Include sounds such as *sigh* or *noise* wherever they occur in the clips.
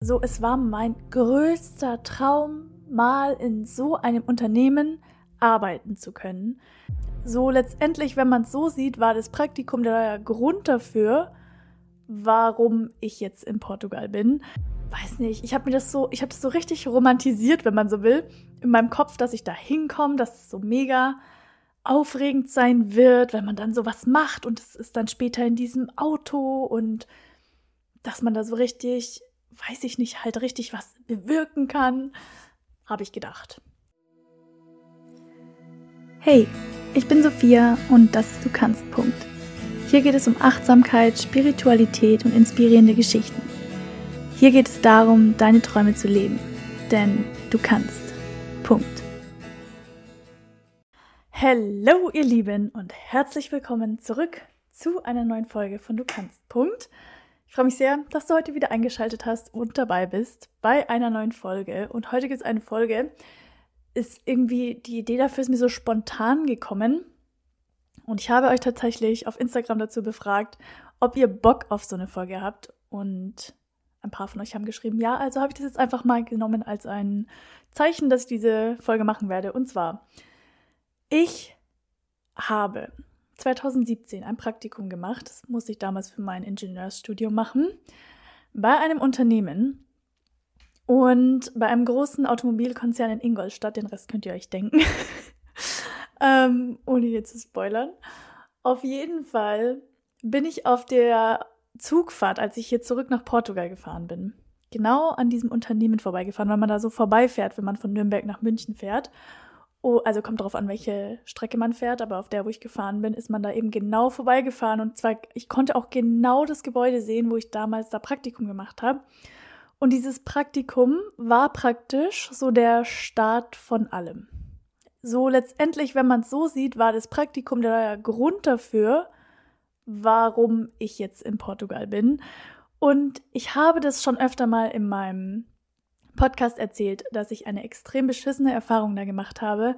So, es war mein größter Traum, mal in so einem Unternehmen arbeiten zu können. So letztendlich, wenn man es so sieht, war das Praktikum der Grund dafür, warum ich jetzt in Portugal bin. Weiß nicht, ich habe mir das so, ich habe das so richtig romantisiert, wenn man so will, in meinem Kopf, dass ich da hinkomme, dass es so mega aufregend sein wird, wenn man dann sowas macht und es ist dann später in diesem Auto und dass man da so richtig weiß ich nicht, halt richtig was bewirken kann, habe ich gedacht. Hey, ich bin Sophia und das ist Du kannst. Punkt. Hier geht es um Achtsamkeit, Spiritualität und inspirierende Geschichten. Hier geht es darum, deine Träume zu leben. Denn du kannst. Punkt. Hallo ihr Lieben und herzlich willkommen zurück zu einer neuen Folge von Du kannst. Punkt. Ich freue mich sehr, dass du heute wieder eingeschaltet hast und dabei bist bei einer neuen Folge. Und heute gibt es eine Folge. Ist irgendwie, die Idee dafür ist mir so spontan gekommen. Und ich habe euch tatsächlich auf Instagram dazu befragt, ob ihr Bock auf so eine Folge habt. Und ein paar von euch haben geschrieben, ja, also habe ich das jetzt einfach mal genommen als ein Zeichen, dass ich diese Folge machen werde. Und zwar, ich habe 2017 ein Praktikum gemacht. Das musste ich damals für mein Ingenieursstudium machen. Bei einem Unternehmen und bei einem großen Automobilkonzern in Ingolstadt. Den Rest könnt ihr euch denken. *laughs* ähm, ohne jetzt zu spoilern. Auf jeden Fall bin ich auf der Zugfahrt, als ich hier zurück nach Portugal gefahren bin, genau an diesem Unternehmen vorbeigefahren, weil man da so vorbeifährt, wenn man von Nürnberg nach München fährt. Oh, also kommt darauf an, welche Strecke man fährt, aber auf der, wo ich gefahren bin, ist man da eben genau vorbeigefahren und zwar, ich konnte auch genau das Gebäude sehen, wo ich damals da Praktikum gemacht habe. Und dieses Praktikum war praktisch so der Start von allem. So letztendlich, wenn man es so sieht, war das Praktikum der Grund dafür, warum ich jetzt in Portugal bin. Und ich habe das schon öfter mal in meinem Podcast erzählt, dass ich eine extrem beschissene Erfahrung da gemacht habe.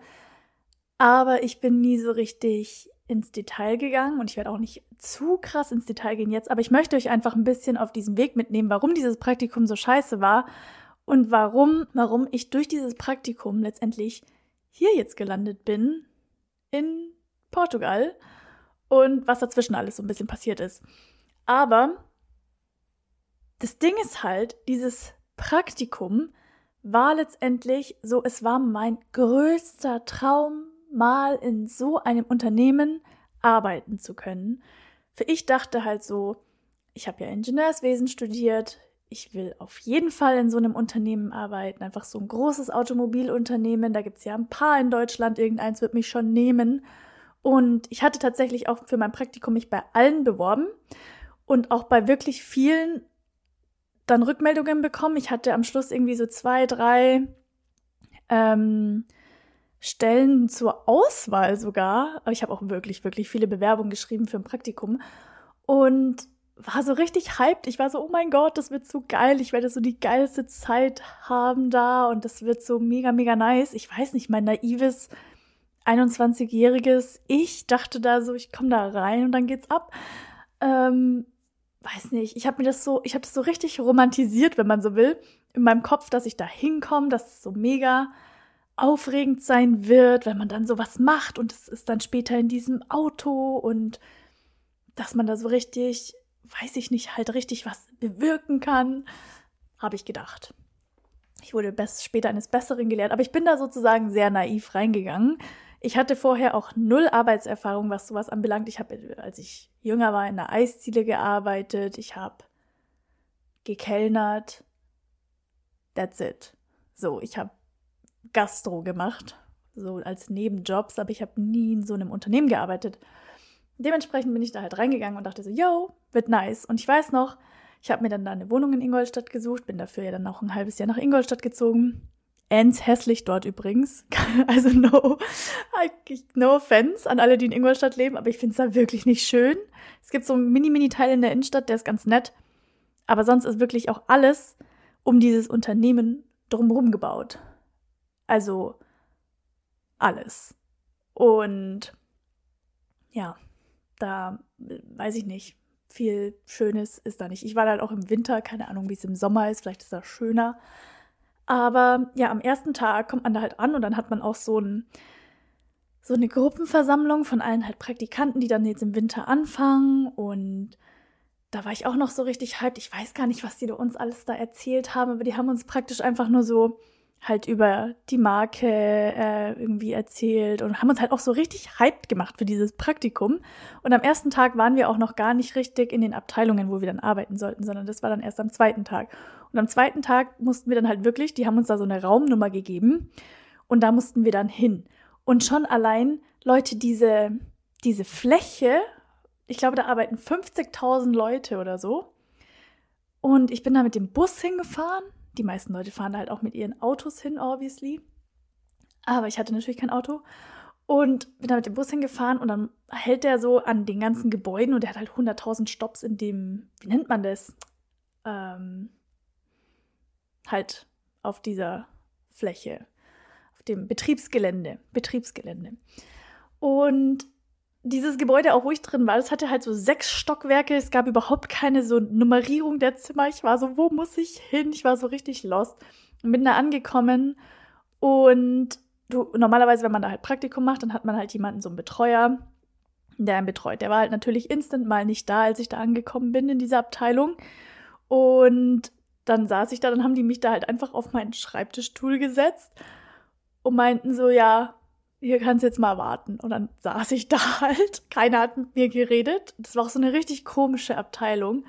Aber ich bin nie so richtig ins Detail gegangen und ich werde auch nicht zu krass ins Detail gehen jetzt, aber ich möchte euch einfach ein bisschen auf diesen Weg mitnehmen, warum dieses Praktikum so scheiße war und warum, warum ich durch dieses Praktikum letztendlich hier jetzt gelandet bin in Portugal und was dazwischen alles so ein bisschen passiert ist. Aber das Ding ist halt, dieses Praktikum war letztendlich so, es war mein größter Traum, mal in so einem Unternehmen arbeiten zu können. Für ich dachte halt so, ich habe ja Ingenieurswesen studiert, ich will auf jeden Fall in so einem Unternehmen arbeiten, einfach so ein großes Automobilunternehmen, da gibt es ja ein paar in Deutschland, irgendeins wird mich schon nehmen. Und ich hatte tatsächlich auch für mein Praktikum mich bei allen beworben und auch bei wirklich vielen dann Rückmeldungen bekommen. Ich hatte am Schluss irgendwie so zwei, drei ähm, Stellen zur Auswahl sogar. Ich habe auch wirklich, wirklich viele Bewerbungen geschrieben für ein Praktikum. Und war so richtig hyped. Ich war so, oh mein Gott, das wird so geil. Ich werde so die geilste Zeit haben da und das wird so mega, mega nice. Ich weiß nicht, mein naives 21-jähriges Ich dachte da so, ich komme da rein und dann geht's ab. Ähm, weiß nicht, ich habe mir das so, ich habe das so richtig romantisiert, wenn man so will, in meinem Kopf, dass ich da hinkomme, dass es so mega aufregend sein wird, wenn man dann sowas macht und es ist dann später in diesem Auto und dass man da so richtig, weiß ich nicht, halt richtig was bewirken kann, habe ich gedacht. Ich wurde später eines Besseren gelehrt, aber ich bin da sozusagen sehr naiv reingegangen. Ich hatte vorher auch null Arbeitserfahrung, was sowas anbelangt. Ich habe, als ich jünger war, in der Eisziele gearbeitet. Ich habe gekellnert. That's it. So, ich habe Gastro gemacht, so als Nebenjobs, aber ich habe nie in so einem Unternehmen gearbeitet. Dementsprechend bin ich da halt reingegangen und dachte so, yo, wird nice. Und ich weiß noch, ich habe mir dann da eine Wohnung in Ingolstadt gesucht, bin dafür ja dann auch ein halbes Jahr nach Ingolstadt gezogen ends hässlich dort übrigens. *laughs* Also no, no offense an alle, die in Ingolstadt leben, aber ich finde es da wirklich nicht schön. Es gibt so einen mini-mini-Teil in der Innenstadt, der ist ganz nett. Aber sonst ist wirklich auch alles um dieses Unternehmen drumherum gebaut. Also alles. Und ja, da weiß ich nicht. viel Schönes ist da nicht. Ich war halt auch im Winter, keine Ahnung, wie es im Sommer ist, vielleicht ist das schöner. Aber ja, am ersten Tag kommt man da halt an und dann hat man auch so, ein, so eine Gruppenversammlung von allen halt Praktikanten, die dann jetzt im Winter anfangen. Und da war ich auch noch so richtig hyped. Ich weiß gar nicht, was die uns alles da erzählt haben, aber die haben uns praktisch einfach nur so halt über die Marke äh, irgendwie erzählt und haben uns halt auch so richtig hyped gemacht für dieses Praktikum. Und am ersten Tag waren wir auch noch gar nicht richtig in den Abteilungen, wo wir dann arbeiten sollten, sondern das war dann erst am zweiten Tag. Und am zweiten Tag mussten wir dann halt wirklich, die haben uns da so eine Raumnummer gegeben und da mussten wir dann hin. Und schon allein, Leute, diese, diese Fläche, ich glaube, da arbeiten 50.000 Leute oder so. Und ich bin da mit dem Bus hingefahren die meisten Leute fahren halt auch mit ihren Autos hin, obviously. Aber ich hatte natürlich kein Auto und bin da mit dem Bus hingefahren und dann hält der so an den ganzen Gebäuden und der hat halt 100.000 Stops in dem, wie nennt man das? Ähm, halt auf dieser Fläche, auf dem Betriebsgelände, Betriebsgelände. Und dieses Gebäude, auch ich drin war, das hatte halt so sechs Stockwerke. Es gab überhaupt keine so Nummerierung der Zimmer. Ich war so, wo muss ich hin? Ich war so richtig lost. Und bin da angekommen und du, normalerweise, wenn man da halt Praktikum macht, dann hat man halt jemanden, so einen Betreuer, der einen betreut. Der war halt natürlich instant mal nicht da, als ich da angekommen bin in dieser Abteilung. Und dann saß ich da, dann haben die mich da halt einfach auf meinen Schreibtischstuhl gesetzt und meinten so, ja, hier kannst du jetzt mal warten. Und dann saß ich da *laughs* halt. Keiner hat mit mir geredet. Das war auch so eine richtig komische Abteilung.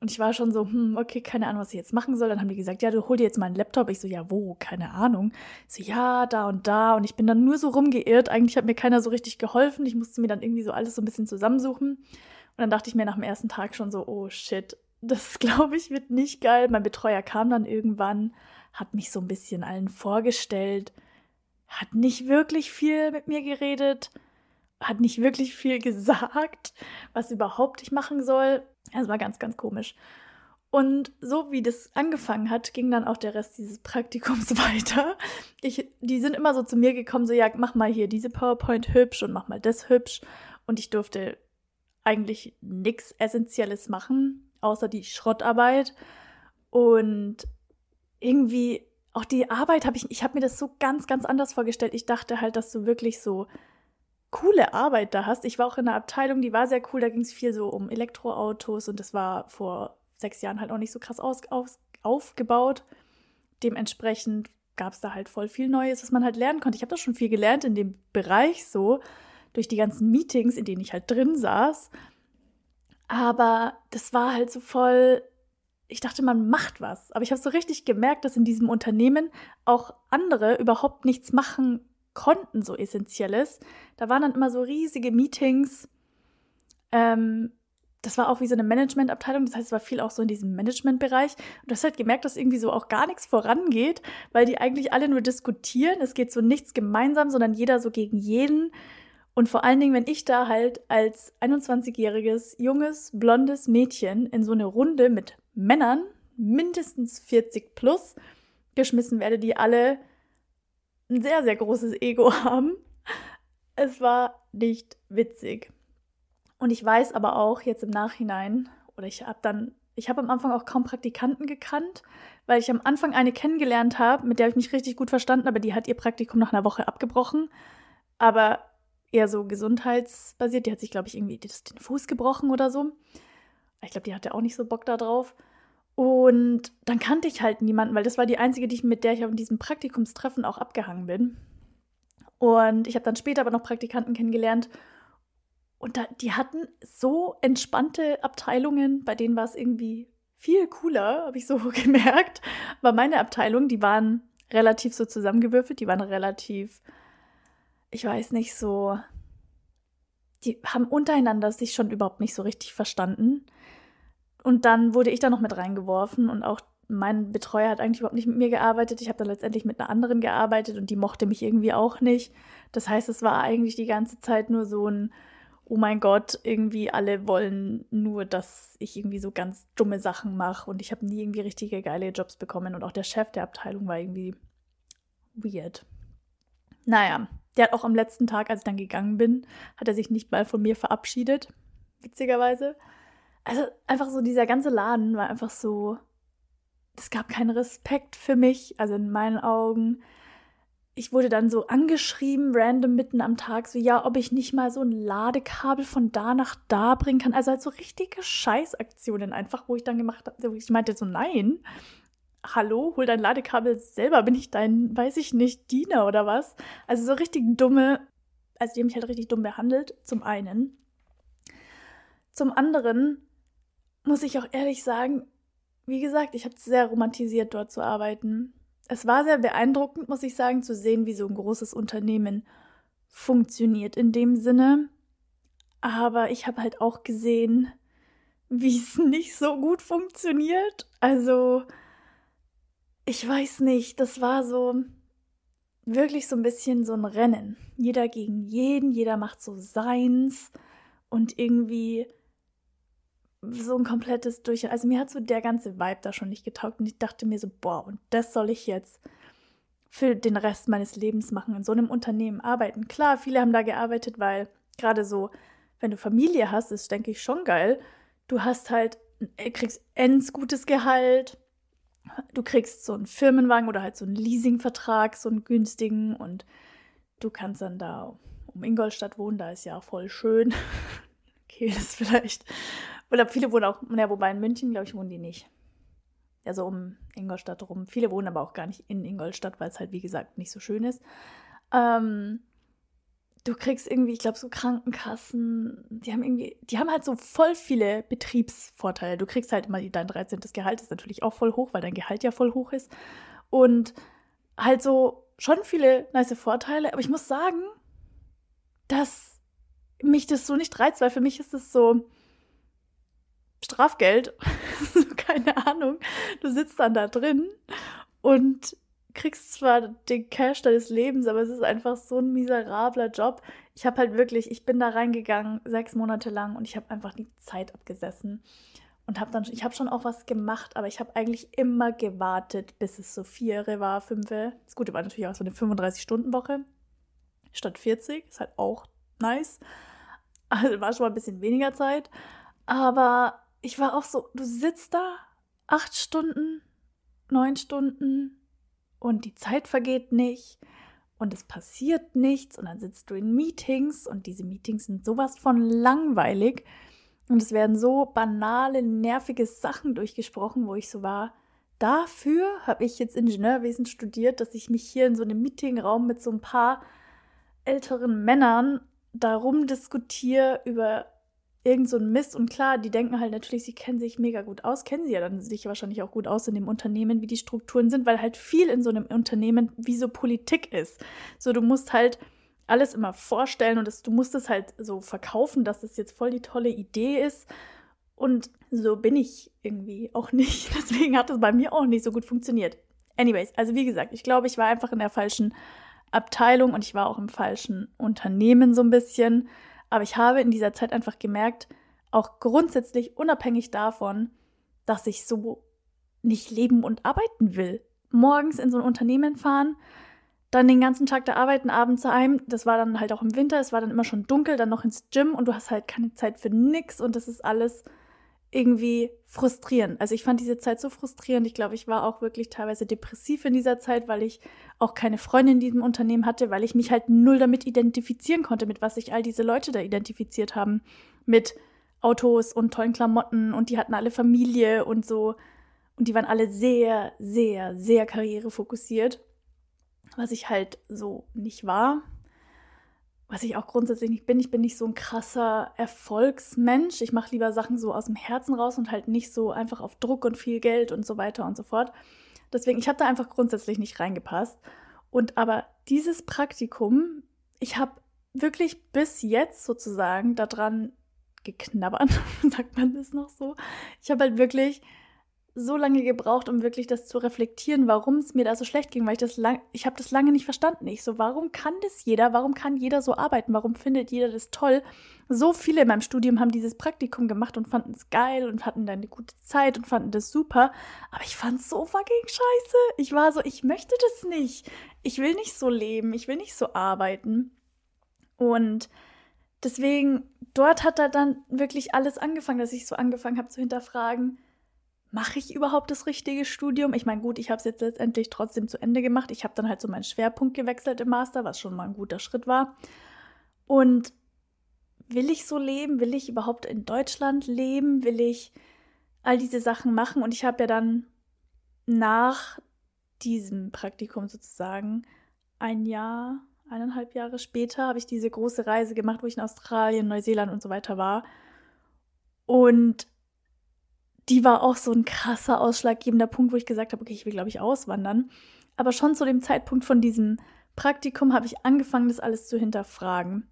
Und ich war schon so, hm, okay, keine Ahnung, was ich jetzt machen soll. Dann haben die gesagt, ja, du hol dir jetzt mal einen Laptop. Ich so, ja, wo? Keine Ahnung. Ich so, ja, da und da. Und ich bin dann nur so rumgeirrt. Eigentlich hat mir keiner so richtig geholfen. Ich musste mir dann irgendwie so alles so ein bisschen zusammensuchen. Und dann dachte ich mir nach dem ersten Tag schon so, oh shit, das *laughs* glaube ich wird nicht geil. Mein Betreuer kam dann irgendwann, hat mich so ein bisschen allen vorgestellt hat nicht wirklich viel mit mir geredet, hat nicht wirklich viel *laughs* gesagt, was überhaupt ich machen soll. Es war ganz, ganz komisch. Und so wie das angefangen hat, ging dann auch der Rest dieses *laughs* Praktikums weiter. Ich, die sind immer so zu mir gekommen, so ja, mach mal hier diese PowerPoint hübsch und mach mal das hübsch. Und ich durfte eigentlich nichts Essentielles machen, außer die Schrottarbeit. Und irgendwie auch die Arbeit habe ich, ich habe mir das so ganz, ganz anders vorgestellt. Ich dachte halt, dass du wirklich so coole Arbeit da hast. Ich war auch in einer Abteilung, die war sehr cool. Da ging es viel so um Elektroautos und das war vor sechs Jahren halt auch nicht so krass aus, aus, aufgebaut. Dementsprechend gab es da halt voll viel Neues, was man halt lernen konnte. Ich habe da schon viel gelernt in dem Bereich so, durch die ganzen Meetings, in denen ich halt drin saß. Aber das war halt so voll ich dachte, man macht was. Aber ich habe so richtig gemerkt, dass in diesem Unternehmen auch andere überhaupt nichts machen konnten, so essentielles. Da waren dann immer so riesige Meetings. Ähm, das war auch wie so eine Managementabteilung, das heißt, es war viel auch so in diesem Managementbereich. Und du hast halt gemerkt, dass irgendwie so auch gar nichts vorangeht, weil die eigentlich alle nur diskutieren. Es geht so nichts gemeinsam, sondern jeder so gegen jeden. Und vor allen Dingen, wenn ich da halt als 21-jähriges, junges, blondes Mädchen in so eine Runde mit Männern, mindestens 40 plus, geschmissen werde, die alle ein sehr, sehr großes Ego *laughs* haben. Es war nicht witzig. Und ich weiß aber auch jetzt im Nachhinein, oder ich habe dann, ich habe am Anfang auch kaum Praktikanten gekannt, weil ich am Anfang eine kennengelernt habe, mit der ich mich richtig gut verstanden, aber die hat ihr Praktikum nach einer Woche abgebrochen. Aber eher so gesundheitsbasiert. Die hat sich, glaube ich, irgendwie den Fuß gebrochen oder so. Ich glaube, die hatte auch nicht so Bock da drauf. Und dann kannte ich halt niemanden, weil das war die einzige, die mit der ich auf diesem Praktikumstreffen auch abgehangen bin. Und ich habe dann später aber noch Praktikanten kennengelernt. Und da, die hatten so entspannte Abteilungen, bei denen war es irgendwie viel cooler, habe ich so *laughs* gemerkt. Aber meine Abteilung, die waren relativ so zusammengewürfelt, die waren relativ, ich weiß nicht, so, die haben untereinander sich schon überhaupt nicht so richtig verstanden. Und dann wurde ich da noch mit reingeworfen und auch mein Betreuer hat eigentlich überhaupt nicht mit mir gearbeitet. Ich habe dann letztendlich mit einer anderen gearbeitet und die mochte mich irgendwie auch nicht. Das heißt, es war eigentlich die ganze Zeit nur so ein, oh mein Gott, irgendwie alle wollen nur, dass ich irgendwie so ganz dumme Sachen mache und ich habe nie irgendwie richtige geile Jobs bekommen und auch der Chef der Abteilung war irgendwie weird. Naja, der hat auch am letzten Tag, als ich dann gegangen bin, hat er sich nicht mal von mir verabschiedet, witzigerweise. also einfach so dieser ganze Laden war einfach so, es gab keinen Respekt für mich, also in meinen Augen. Ich wurde dann so angeschrieben, random mitten am Tag, so ja, ob ich nicht mal so ein Ladekabel von da nach da bringen kann. Also halt so richtige Scheißaktionen einfach, wo ich dann gemacht habe, ich meinte so, nein, hallo, hol dein Ladekabel selber, bin ich dein, weiß ich nicht, Diener oder was? Also so richtig dumme, also die haben mich halt richtig dumm behandelt, zum einen. Zum anderen muss ich auch ehrlich sagen, wie gesagt, ich habe es sehr romantisiert, dort zu arbeiten. Es war sehr beeindruckend, muss ich sagen, zu sehen, wie so ein großes Unternehmen funktioniert in dem Sinne. Aber ich habe halt auch gesehen, wie es *laughs* nicht so gut funktioniert. Also, ich weiß nicht, das war so wirklich so ein bisschen so ein Rennen. Jeder gegen jeden, jeder macht so seins und irgendwie so ein komplettes Durch. Also mir hat so der ganze Vibe da schon nicht getaugt und ich dachte mir so, boah, und das soll ich jetzt für den Rest meines Lebens machen, in so einem Unternehmen arbeiten. Klar, viele haben da gearbeitet, weil gerade so, wenn du Familie hast, ist, denke ich, schon geil. Du hast halt, äh, kriegst ends gutes Gehalt, du kriegst so einen Firmenwagen oder halt so einen Leasingvertrag, so einen günstigen und du kannst dann da um Ingolstadt wohnen, da ist ja voll schön. *laughs* okay, das vielleicht. Oder viele wohnen auch, naja, wobei in München, glaube ich, wohnen die nicht. Ja, so um Ingolstadt rum. Viele wohnen aber auch gar nicht in Ingolstadt, weil es halt, wie gesagt, nicht so schön ist. Ähm, du kriegst irgendwie, ich glaube, so Krankenkassen, die haben irgendwie, die haben halt so voll viele Betriebsvorteile. Du kriegst halt immer dein 13. Gehalt, ist natürlich auch voll hoch, weil dein Gehalt ja voll hoch ist. Und halt so schon viele nice Vorteile, aber ich muss sagen, dass mich das so nicht reizt, weil für mich ist es so Strafgeld, *laughs* keine Ahnung. Du sitzt dann da drin und kriegst zwar den Cash deines Lebens, aber es ist einfach so ein miserabler Job. Ich habe halt wirklich, ich bin da reingegangen sechs Monate lang und ich habe einfach die Zeit abgesessen und habe dann, ich habe schon auch was gemacht, aber ich habe eigentlich immer gewartet, bis es so vier war, fünf. Das Gute war natürlich auch so eine 35-Stunden-Woche statt 40, ist halt auch nice. Also war schon mal ein bisschen weniger Zeit, aber ich war auch so, du sitzt da acht Stunden, neun Stunden, und die Zeit vergeht nicht und es passiert nichts und dann sitzt du in Meetings und diese Meetings sind sowas von langweilig und es werden so banale, nervige Sachen durchgesprochen, wo ich so war. Dafür habe ich jetzt Ingenieurwesen studiert, dass ich mich hier in so einem Meetingraum mit so ein paar älteren Männern darum diskutiere über irgend so ein Mist. Und klar, die denken halt natürlich, sie kennen sich mega gut aus, kennen sie ja dann sich wahrscheinlich auch gut aus in dem Unternehmen, wie die Strukturen sind, weil halt viel in so einem Unternehmen wie so Politik ist. So, du musst halt alles immer vorstellen und das, du musst es halt so verkaufen, dass das jetzt voll die tolle Idee ist. Und so bin ich irgendwie auch *laughs* nicht. Deswegen hat es bei mir auch nicht so gut funktioniert. Anyways, also wie gesagt, ich glaube, ich war einfach in der falschen Abteilung und ich war auch im falschen Unternehmen so ein bisschen. Aber ich habe in dieser Zeit einfach gemerkt, auch grundsätzlich unabhängig davon, dass ich so nicht leben und arbeiten will. Morgens in so ein Unternehmen fahren, dann den ganzen Tag da arbeiten, abends heim. Das war dann halt auch im Winter, es war dann immer schon dunkel, dann noch ins Gym und du hast halt keine Zeit für nix und das ist alles irgendwie frustrierend. Also ich fand diese Zeit so frustrierend. Ich glaube, ich war auch wirklich teilweise depressiv in dieser Zeit, weil ich auch keine Freunde in diesem Unternehmen hatte, weil ich mich halt null damit identifizieren konnte, mit was sich all diese Leute da identifiziert haben. Mit Autos und tollen Klamotten und die hatten alle Familie und so. Und die waren alle sehr, sehr, sehr karrierefokussiert, was ich halt so nicht war was ich auch grundsätzlich nicht bin. Ich bin nicht so ein krasser Erfolgsmensch. Ich mache lieber Sachen so aus dem Herzen raus und halt nicht so einfach auf Druck und viel Geld und so weiter und so fort. Deswegen, ich habe da einfach grundsätzlich nicht reingepasst. Und aber dieses Praktikum, ich habe wirklich bis jetzt sozusagen daran geknabbert, *laughs* sagt man das noch so. Ich habe halt wirklich so lange gebraucht, um wirklich das zu reflektieren, warum es mir da so schlecht ging, weil ich das lang, ich habe das lange nicht verstanden. Ich so, warum kann das jeder? Warum kann jeder so arbeiten? Warum findet jeder das toll? So viele in meinem Studium haben dieses Praktikum gemacht und fanden es geil und hatten dann eine gute Zeit und fanden das super. Aber ich fand es so fucking scheiße. Ich war so, ich möchte das nicht. Ich will nicht so leben. Ich will nicht so arbeiten. Und deswegen, dort hat er dann wirklich alles angefangen, dass ich so angefangen habe zu hinterfragen, mache ich überhaupt das richtige Studium? Ich meine, gut, ich habe es jetzt letztendlich trotzdem zu Ende gemacht. Ich habe dann halt so meinen Schwerpunkt gewechselt im Master, was schon mal ein guter Schritt war. Und will ich so leben? Will ich überhaupt in Deutschland leben? Will ich all diese Sachen machen? Und ich habe ja dann nach diesem Praktikum sozusagen ein Jahr, eineinhalb Jahre später, habe ich diese große Reise gemacht, wo ich in Australien, Neuseeland und so weiter war. Und die war auch so ein krasser ausschlaggebender Punkt, wo ich gesagt habe, okay, ich will, glaube ich, auswandern. Aber schon zu dem Zeitpunkt von diesem Praktikum habe ich angefangen, das alles zu hinterfragen.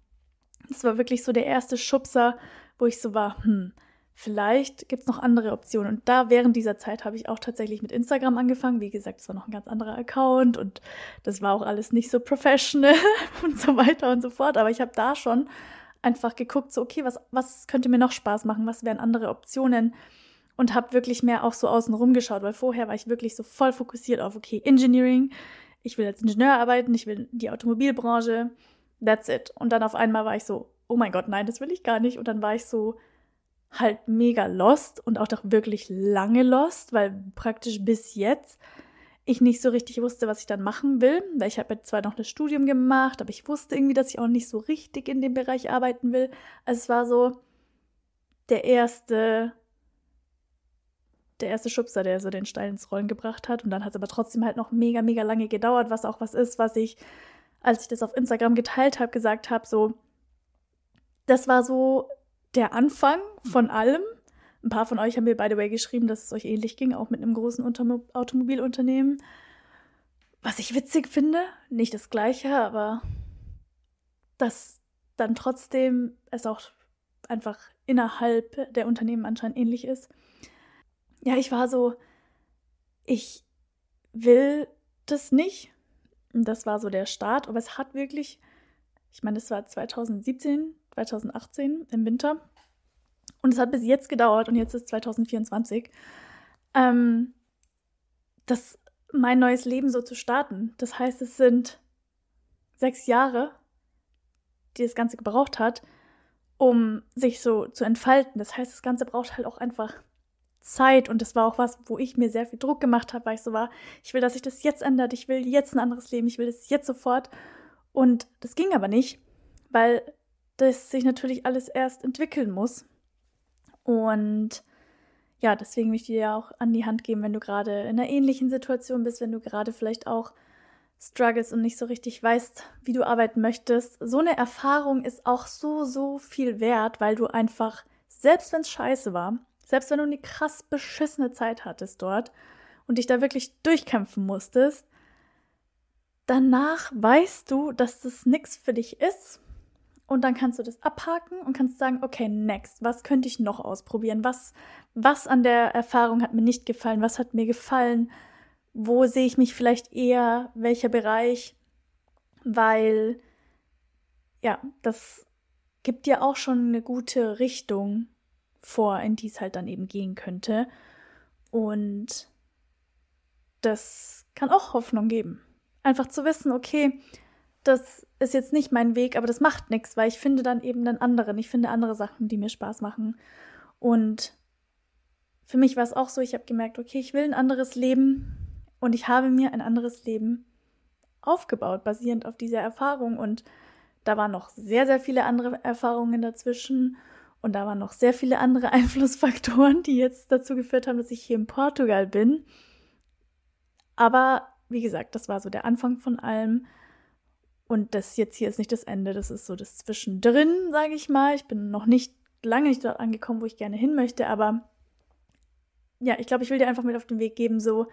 Das war wirklich so der erste Schubser, wo ich so war, hm, vielleicht gibt es noch andere Optionen. Und da während dieser Zeit habe ich auch tatsächlich mit Instagram angefangen. Wie gesagt, es war noch ein ganz anderer Account und das war auch alles nicht so professional *laughs* und so weiter und so fort. Aber ich habe da schon einfach geguckt, so, okay, was, was könnte mir noch Spaß machen? Was wären andere Optionen? Und habe wirklich mehr auch so außen rum geschaut, weil vorher war ich wirklich so voll fokussiert auf, okay, Engineering. Ich will als Ingenieur arbeiten, ich will die Automobilbranche That's it. Und dann auf einmal war ich so, oh mein Gott, nein, das will ich gar nicht. Und dann war ich so halt mega lost und auch doch wirklich lange lost, weil praktisch bis jetzt ich nicht so richtig wusste, was ich dann machen will. Weil ich habe jetzt zwar noch das Studium gemacht, aber ich wusste irgendwie, dass ich auch nicht so richtig in dem Bereich arbeiten will. Also es war so der erste, der erste Schubser, der so den Stein ins Rollen gebracht hat. Und dann hat es aber trotzdem halt noch mega, mega lange gedauert, was auch was ist, was ich als ich das auf Instagram geteilt habe, gesagt habe, so, das war so der Anfang von allem. Ein paar von euch haben mir, by the way, geschrieben, dass es euch ähnlich ging, auch mit einem großen Automo Automobilunternehmen. Was ich witzig finde, nicht das gleiche, aber dass dann trotzdem es auch einfach innerhalb der Unternehmen anscheinend ähnlich ist. Ja, ich war so, ich will das nicht. Und das war so der Start. Aber es hat wirklich, ich meine, es war 2017, 2018 im Winter. Und es hat bis jetzt gedauert und jetzt ist 2024. Ähm, das mein neues Leben so zu starten. Das heißt, es sind sechs Jahre, die das Ganze gebraucht hat, um sich so zu entfalten. Das heißt, das Ganze braucht halt auch einfach Zeit und das war auch was, wo ich mir sehr viel Druck gemacht habe, weil ich so war, ich will, dass sich das jetzt ändert, ich will jetzt ein anderes Leben, ich will das jetzt sofort. Und das ging aber nicht, weil das sich natürlich alles erst entwickeln muss. Und ja, deswegen möchte ich dir auch an die Hand geben, wenn du gerade in einer ähnlichen Situation bist, wenn du gerade vielleicht auch struggles und nicht so richtig weißt, wie du arbeiten möchtest. So eine Erfahrung ist auch so, so viel wert, weil du einfach, selbst wenn es scheiße war, selbst wenn du eine krass beschissene Zeit hattest dort und dich da wirklich durchkämpfen musstest, danach weißt du, dass das nichts für dich ist. Und dann kannst du das abhaken und kannst sagen, okay, next, was könnte ich noch ausprobieren? Was, was an der Erfahrung hat mir nicht gefallen? Was hat mir gefallen? Wo sehe ich mich vielleicht eher? Welcher Bereich? Weil, ja, das gibt dir auch schon eine gute Richtung, vor, in die es halt dann eben gehen könnte. Und das kann auch Hoffnung geben. Einfach zu wissen, okay, das ist jetzt nicht mein Weg, aber das macht nichts, weil ich finde dann eben einen anderen. Ich finde andere Sachen, die mir Spaß machen. Und für mich war es auch so, ich habe gemerkt, okay, ich will ein anderes Leben und ich habe mir ein anderes Leben aufgebaut, basierend auf dieser Erfahrung. Und da waren noch sehr, sehr viele andere Erfahrungen dazwischen. Und da waren noch sehr viele andere *laughs* Einflussfaktoren, die jetzt dazu geführt haben, dass ich hier in Portugal bin. Aber wie gesagt, das war so der Anfang von allem. Und das jetzt hier ist nicht das Ende, das ist so das Zwischendrin, sage ich mal. Ich bin noch nicht lange nicht dort angekommen, wo ich gerne hin möchte, aber ja, ich glaube, ich will dir einfach mit auf den Weg geben, so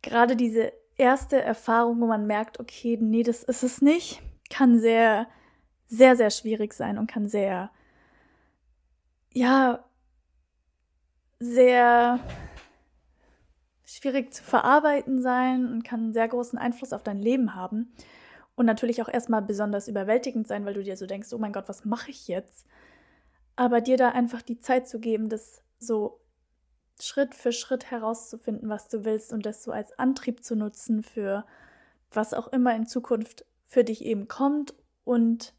gerade diese erste Erfahrung, wo man merkt, okay, nee, das ist es nicht, kann sehr, sehr, sehr schwierig sein und kann sehr ja, sehr schwierig zu verarbeiten sein und kann einen sehr großen Einfluss auf dein Leben haben. Und natürlich auch erstmal besonders überwältigend sein, weil du dir so denkst, oh mein Gott, was mache ich jetzt? Aber dir da einfach die Zeit zu geben, das so Schritt für Schritt herauszufinden, was du willst und das so als Antrieb zu nutzen für was auch immer in Zukunft für dich eben kommt und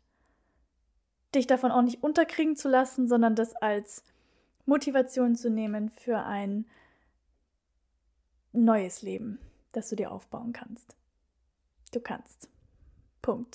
dich davon auch nicht unterkriegen zu lassen, sondern das als Motivation zu nehmen für ein neues Leben, das du dir aufbauen kannst. Du kannst. Punkt.